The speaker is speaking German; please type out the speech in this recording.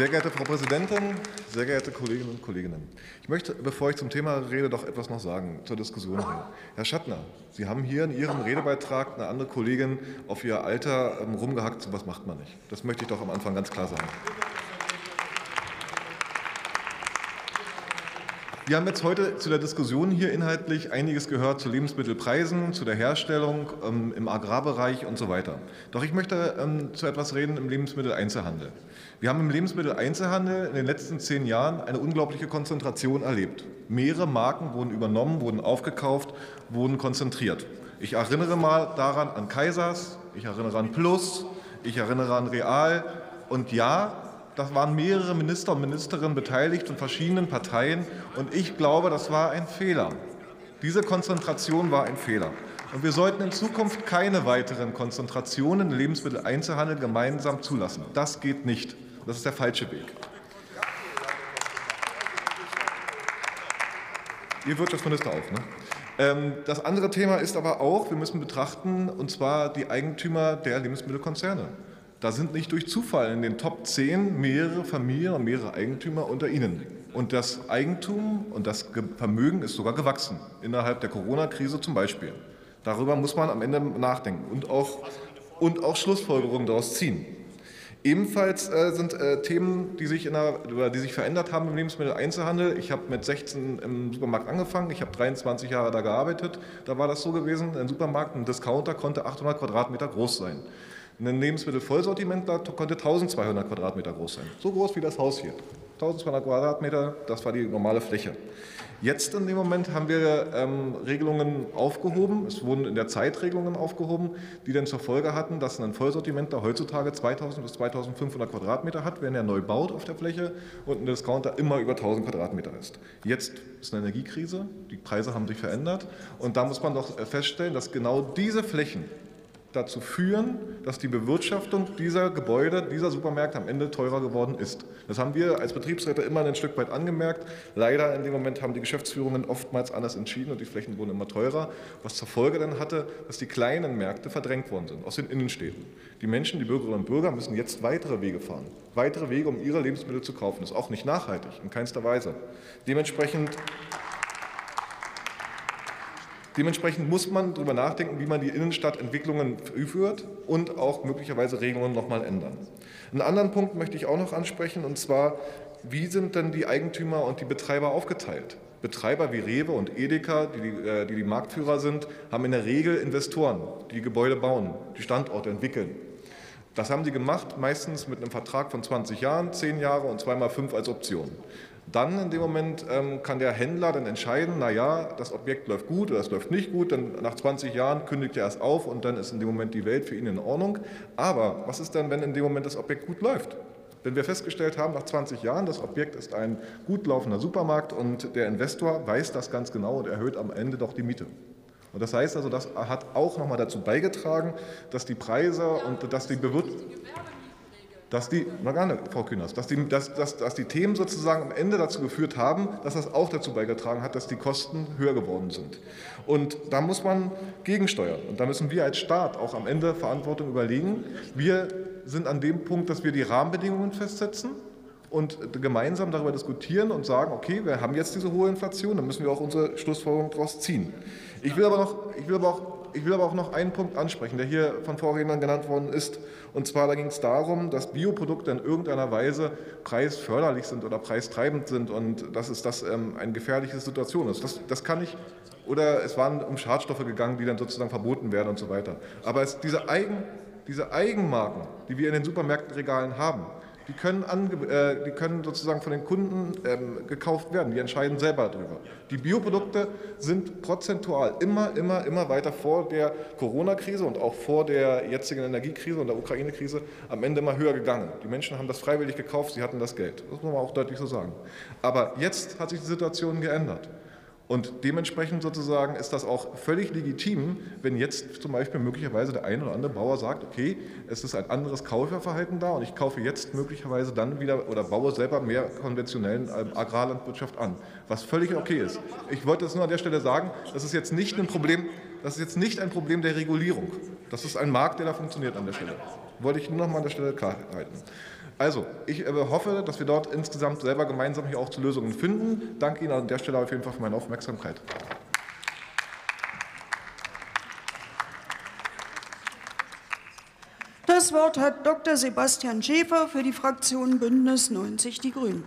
Sehr geehrte Frau Präsidentin, sehr geehrte Kolleginnen und Kollegen! Ich möchte, bevor ich zum Thema rede, doch etwas noch sagen zur Diskussion hier. Herr Schattner, Sie haben hier in Ihrem Redebeitrag eine andere Kollegin auf ihr Alter ähm, rumgehackt. So was macht man nicht. Das möchte ich doch am Anfang ganz klar sagen. Wir haben jetzt heute zu der Diskussion hier inhaltlich einiges gehört zu Lebensmittelpreisen, zu der Herstellung ähm, im Agrarbereich und so weiter. Doch ich möchte ähm, zu etwas reden im Lebensmitteleinzelhandel. Wir haben im Lebensmitteleinzelhandel in den letzten zehn Jahren eine unglaubliche Konzentration erlebt. Mehrere Marken wurden übernommen, wurden aufgekauft, wurden konzentriert. Ich erinnere mal daran an Kaisers, ich erinnere an Plus, ich erinnere an Real. Und ja, da waren mehrere Minister und Ministerinnen beteiligt von verschiedenen Parteien. Und ich glaube, das war ein Fehler. Diese Konzentration war ein Fehler. Und wir sollten in Zukunft keine weiteren Konzentrationen im Lebensmitteleinzelhandel gemeinsam zulassen. Das geht nicht. Das ist der falsche Weg. Ihr Wirtschaftsminister auch, ne? Ähm, das andere Thema ist aber auch, wir müssen betrachten, und zwar die Eigentümer der Lebensmittelkonzerne. Da sind nicht durch Zufall in den Top 10 mehrere Familien und mehrere Eigentümer unter ihnen. Und das Eigentum und das Vermögen ist sogar gewachsen, innerhalb der Corona-Krise zum Beispiel. Darüber muss man am Ende nachdenken und auch, und auch Schlussfolgerungen daraus ziehen. Ebenfalls äh, sind äh, Themen, die sich, der, die sich, verändert haben im Lebensmitteleinzelhandel. Ich habe mit 16 im Supermarkt angefangen. Ich habe 23 Jahre da gearbeitet. Da war das so gewesen. Ein Supermarkt, ein Discounter konnte 800 Quadratmeter groß sein. Ein Lebensmittelvollsortimentler konnte 1200 Quadratmeter groß sein. So groß wie das Haus hier. 1200 Quadratmeter, das war die normale Fläche. Jetzt in dem Moment haben wir ähm, Regelungen aufgehoben. Es wurden in der Zeit Regelungen aufgehoben, die dann zur Folge hatten, dass ein Vollsortimentler heutzutage 2000 bis 2500 Quadratmeter hat, wenn er neu baut auf der Fläche und ein Discounter immer über 1000 Quadratmeter ist. Jetzt ist eine Energiekrise, die Preise haben sich verändert und da muss man doch feststellen, dass genau diese Flächen dazu führen, dass die Bewirtschaftung dieser Gebäude, dieser Supermärkte am Ende teurer geworden ist. Das haben wir als Betriebsräte immer ein Stück weit angemerkt. Leider in dem Moment haben die Geschäftsführungen oftmals anders entschieden und die Flächen wurden immer teurer, was zur Folge dann hatte, dass die kleinen Märkte verdrängt worden sind aus den Innenstädten. Die Menschen, die Bürgerinnen und Bürger müssen jetzt weitere Wege fahren, weitere Wege, um ihre Lebensmittel zu kaufen. Das ist auch nicht nachhaltig, in keinster Weise. Dementsprechend Dementsprechend muss man darüber nachdenken, wie man die Innenstadtentwicklungen führt und auch möglicherweise Regelungen noch mal ändern. Einen anderen Punkt möchte ich auch noch ansprechen, und zwar, wie sind denn die Eigentümer und die Betreiber aufgeteilt? Betreiber wie Rewe und Edeka, die die, äh, die die, Marktführer sind, haben in der Regel Investoren, die, die Gebäude bauen, die Standorte entwickeln. Das haben sie gemacht, meistens mit einem Vertrag von 20 Jahren, 10 Jahre und zweimal fünf als Option. Dann in dem Moment ähm, kann der Händler dann entscheiden, na ja, das Objekt läuft gut oder es läuft nicht gut. Dann nach 20 Jahren kündigt er es auf und dann ist in dem Moment die Welt für ihn in Ordnung. Aber was ist dann, wenn in dem Moment das Objekt gut läuft? Wenn wir festgestellt haben, nach 20 Jahren, das Objekt ist ein gut laufender Supermarkt und der Investor weiß das ganz genau und erhöht am Ende doch die Miete. Und das heißt also, das hat auch nochmal dazu beigetragen, dass die Preise und dass die Bewirtschaftung dass die, na gerne, Frau Kühners, dass die, dass, dass, dass die Themen sozusagen am Ende dazu geführt haben, dass das auch dazu beigetragen hat, dass die Kosten höher geworden sind. Und da muss man gegensteuern. Und da müssen wir als Staat auch am Ende Verantwortung überlegen. Wir sind an dem Punkt, dass wir die Rahmenbedingungen festsetzen und gemeinsam darüber diskutieren und sagen, okay, wir haben jetzt diese hohe Inflation, dann müssen wir auch unsere Schlussfolgerung daraus ziehen. Ich will aber noch, ich will aber auch ich will aber auch noch einen Punkt ansprechen, der hier von Vorrednern genannt worden ist. Und zwar da ging es darum, dass Bioprodukte in irgendeiner Weise preisförderlich sind oder preistreibend sind und dass es das ähm, eine gefährliche Situation ist. Das, das kann ich, oder es waren um Schadstoffe gegangen, die dann sozusagen verboten werden und so weiter. Aber es, diese, Eigen, diese Eigenmarken, die wir in den Supermärktenregalen haben, die können, äh, die können sozusagen von den Kunden ähm, gekauft werden. Die entscheiden selber darüber. Die Bioprodukte sind prozentual immer, immer, immer weiter vor der Corona-Krise und auch vor der jetzigen Energiekrise und der Ukraine-Krise am Ende immer höher gegangen. Die Menschen haben das freiwillig gekauft, sie hatten das Geld. Das muss man auch deutlich so sagen. Aber jetzt hat sich die Situation geändert. Und dementsprechend sozusagen ist das auch völlig legitim, wenn jetzt zum Beispiel möglicherweise der eine oder andere Bauer sagt, okay, es ist ein anderes Kauferverhalten da und ich kaufe jetzt möglicherweise dann wieder oder baue selber mehr konventionellen ähm, Agrarlandwirtschaft an, was völlig okay ist. Ich wollte das nur an der Stelle sagen, das ist jetzt nicht ein Problem, das ist jetzt nicht ein Problem der Regulierung. Das ist ein Markt, der da funktioniert an der Stelle. Wollte ich nur noch mal an der Stelle klar halten. Also, ich äh, hoffe, dass wir dort insgesamt selber gemeinsam hier auch zu Lösungen finden. Danke Ihnen an der Stelle auf jeden Fall für meine Aufmerksamkeit. Das Wort hat Dr. Sebastian Schäfer für die Fraktion Bündnis 90 Die Grünen.